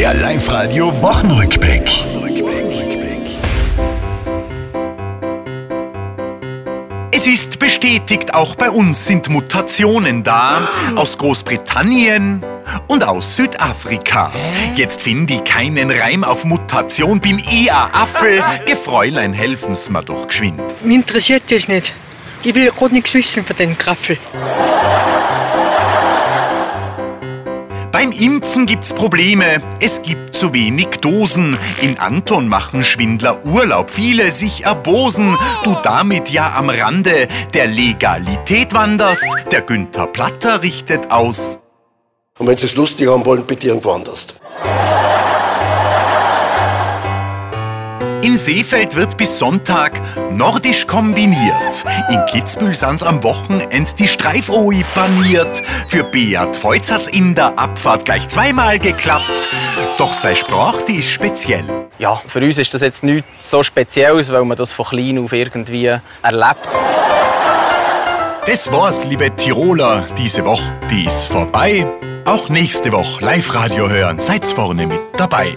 Der Live-Radio Wochenrückblick. Es ist bestätigt, auch bei uns sind Mutationen da. Aus Großbritannien und aus Südafrika. Jetzt finde ich keinen Reim auf Mutation, bin ich ein Affel. Gefräulein, helfen's mir doch geschwind. Mich interessiert das nicht. Ich will gerade nichts wissen von den Graffel. Beim Impfen gibt's Probleme. Es gibt zu wenig Dosen. In Anton machen Schwindler Urlaub. Viele sich erbosen. Du damit ja am Rande der Legalität wanderst. Der Günther Platter richtet aus. Und wenn Sie es lustig haben wollen, bitte irgendwo anders. In Seefeld wird bis Sonntag nordisch kombiniert. In Kitzbühel sind's am Wochenend die Streifoi paniert. Für Beat Feutz hat's in der Abfahrt gleich zweimal geklappt. Doch sei Sprach, die ist speziell. Ja, für uns ist das jetzt nichts so Spezielles, weil man das von klein auf irgendwie erlebt. Das war's, liebe Tiroler. Diese Woche, die ist vorbei. Auch nächste Woche Live-Radio hören. Seid's vorne mit dabei.